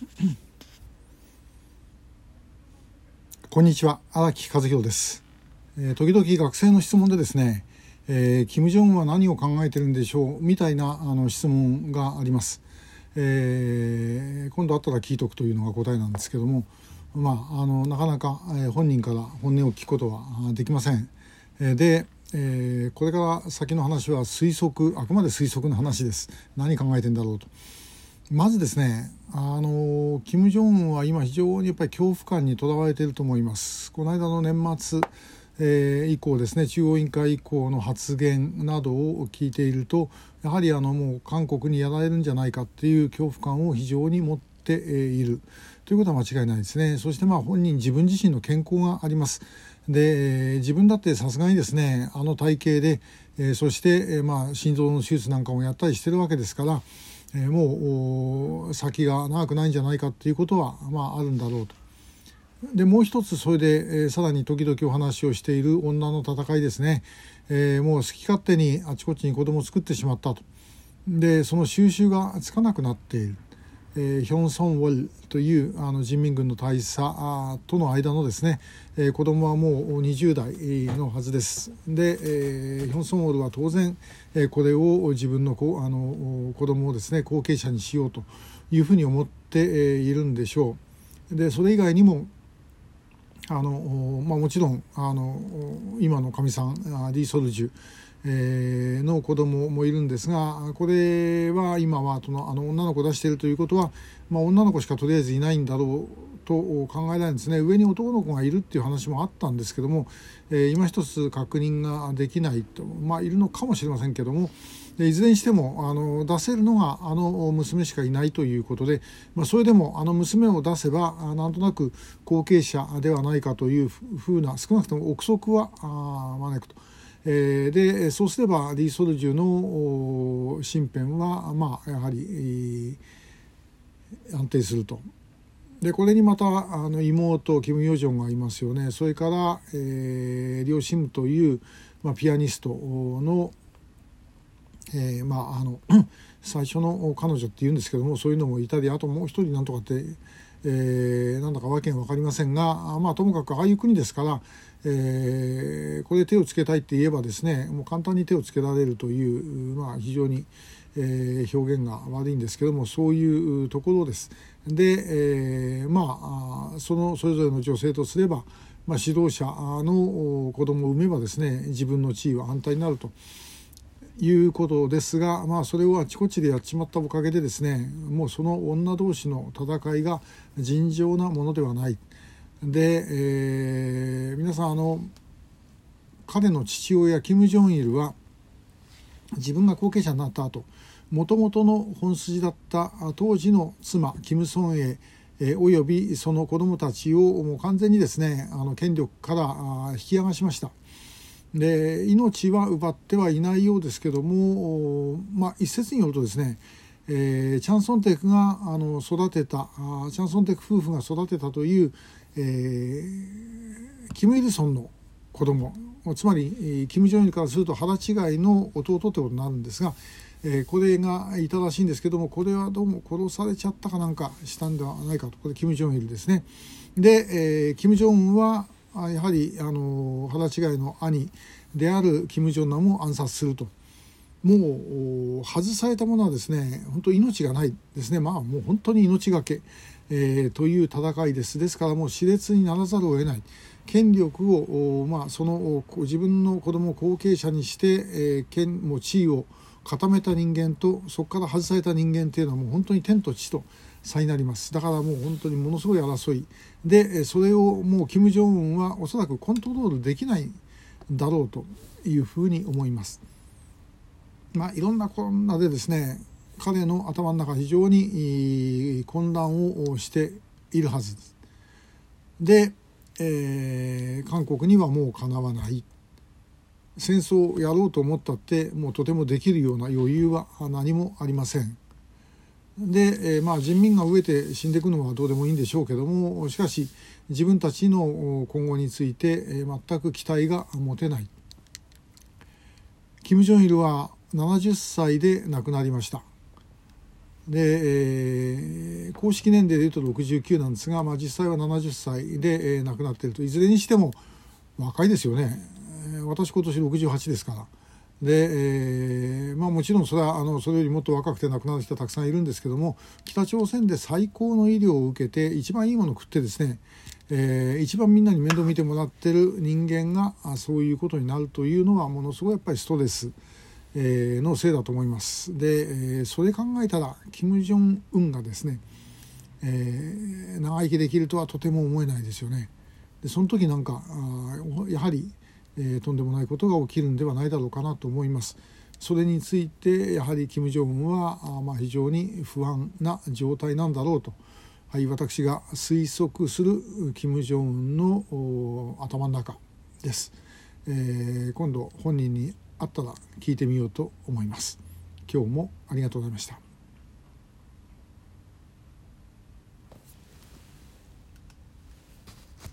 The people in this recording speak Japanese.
こんにちは荒木和弘です、えー、時々学生の質問でですね、えー、金正恩は何を考えてるんでしょうみたいなあの質問があります、えー、今度あったら聞いとくというのが答えなんですけどもまああのなかなか、え、本人から本音を聞くことはできません、え、で、えー、これから先の話は推測あくまで推測の話です。何考えてんだろうと。まずですねあの金正恩は今非常にやっぱり恐怖感にとらわれていると思います。この間の年末、えー、以降ですね中央委員会以降の発言などを聞いているとやはりあのもう韓国にやられるんじゃないかっていう恐怖感を非常に持っている。ということは間違いないですね。そしてまあ本人自分自身の健康があります。で自分だってさすがにですねあの体型で、えー、そして、えー、まあ心臓の手術なんかもやったりしてるわけですからえ、もう先が長くないんじゃないかっていうことは、まあ、あるんだろうと。でもう一つそれで、えー、さらに時々お話をしている女の戦いですね、えー、もう好き勝手にあちこちに子供を作ってしまったとでその収集がつかなくなっている。えー、ヒョン・ソンウォルというあの人民軍の大佐との間のですね、えー、子供はもう20代のはずです。で、えー、ヒョン・ソンウォルは当然、えー、これを自分の子あの子供をですね後継者にしようというふうに思っているんでしょう。でそれ以外にもあの、まあ、もちろんあの今のかみさんリー・ソルジュえー、の子供もいるんですがこれは今はそのあの女の子出しているということは、まあ、女の子しかとりあえずいないんだろうと考えられるんですね上に男の子がいるっていう話もあったんですけども、えー、今一つ確認ができないとまあいるのかもしれませんけどもいずれにしてもあの出せるのがあの娘しかいないということで、まあ、それでもあの娘を出せばなんとなく後継者ではないかというふうな少なくとも憶測は招くと。えー、でそうすればリー・ソルジュの身辺は、まあ、やはり、え、安定すると。でこれにまたあの妹キム・ヨジョンがいますよねそれから、えー、リオ・シムという、まあ、ピアニストの、えー、まああの 最初の彼女っていうんですけどもそういうのもいたりあともう一人なんとかって、えー、なんだかわけが分かりませんがまあともかくああいう国ですからえー、これで手をつけたいって言えばですねもう簡単に手をつけられるという、まあ、非常に、えー、表現が悪いんですけどもそういうところです。で、えー、まあそのそれぞれの女性とすれば、まあ、指導者の子供を産めばですね自分の地位は安泰になると。いうことですが、まあ、それをあちこちでやっちまったおかげでですねもうその女同士の戦いが尋常なものではない。で、えー、皆さんあの彼の父親キム・ジョンイルは自分が後継者になった後もともとの本筋だった当時の妻キム・ソンエえおよびその子供たちをもう完全にですねあの権力から引き剥がしました。で命は奪ってはいないようですけども、まあ、一説によるとですね、えー、チャンソンテクがあの育てたあチャンソンテク夫婦が育てたというえー、キム・イルソンの子供つまりキム・ジョンイルからすると腹違いの弟ということになるんですが、えー、これがいたらしいんですけどもこれはどうも殺されちゃったかなんかしたんではないかとこれキム・ジョンイルですね。で、えー、キム・ジョンはやはりあの腹違いの兄であるキム・ジョンナムを暗殺すると。もう外されたものはですね本当命がないですね。まあもう本当に命がけえー、という戦いです。ですからもう熾烈にならざるを得ない。権力を、まあ、その自分の子供を後継者にして、えー、権も地位を固めた人間とそこから外された人間っていうのはもう本当に天と地と差になりますだからもう本当にものすごい争いでそれをもう金正恩はおそらくコントロールできないだろうというふうに思います。まあ、いろんなこんなでですね彼の頭の中非常に混乱をしているはずです。で、えー、韓国にはもうかなわない戦争をやろうと思ったってもうとてもできるような余裕は何もありません。で、えー、まあ人民が飢えて死んでいくのはどうでもいいんでしょうけどもしかし自分たちの今後について、え、全く期待が持てない。キム・ジョンイルは70歳で亡くなりました。で、えー、公式年齢でいうと69なんですが、まあ、実際は70歳で、えー、亡くなっているといずれにしても若いですよね私今年68ですから。で、えーまあ、もちろんそれはあのそれよりもっと若くて亡くなる人はたくさんいるんですけども北朝鮮で最高の医療を受けて一番いいものを食ってですね、えー、一番みんなに面倒見てもらってる人間がそういうことになるというのはものすごいやっぱりストレス、えー、のせいだと思います。で、えー、それ考えたら金正恩がですね、えー、長生きできるとはとても思えないですよね。でその時なんかあやはりえー、とんでもないことが起きるんではないだろうかなと思います。それについてやはり金正恩はあ、まあ、非常に不安な状態なんだろうと、はい、私が推測する金正恩の頭の中です、えー、今度本人に会ったら聞いてみようと思います。今日もありがとうございました。